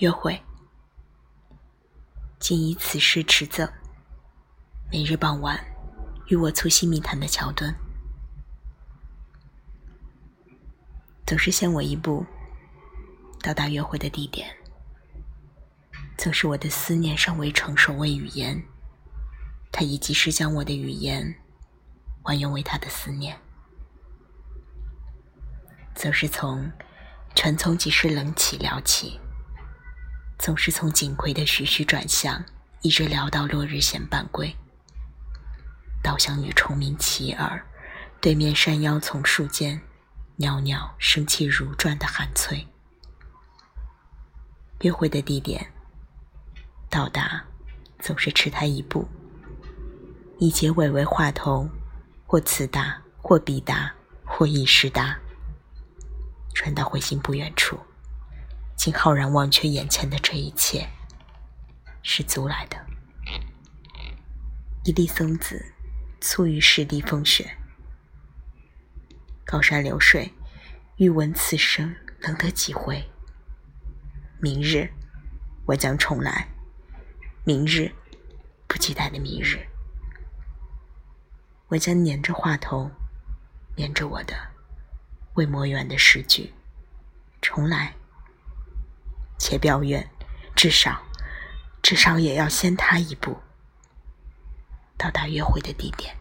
约会，仅以此事持责。每日傍晚，与我促膝密谈的桥墩，总是先我一步到达约会的地点。总是我的思念尚未成熟为语言，他已及时将我的语言还原为他的思念。总是从晨从几时冷起聊起。总是从锦葵的徐徐转向，一直聊到落日闲半归。稻香与虫鸣齐耳，对面山腰丛树间，袅袅生气如转的寒翠。约会的地点，到达总是迟他一步，以结尾为话头，或此达，或彼达，或一时达，传到回心不远处。竟浩然忘却眼前的这一切，是租来的。一粒松子，粗于十滴风雪。高山流水，欲闻此声，能得几回？明日，我将重来。明日，不期待的明日，我将捻着话头，念着我的未磨圆的诗句，重来。且表愿，至少，至少也要先他一步，到达约会的地点。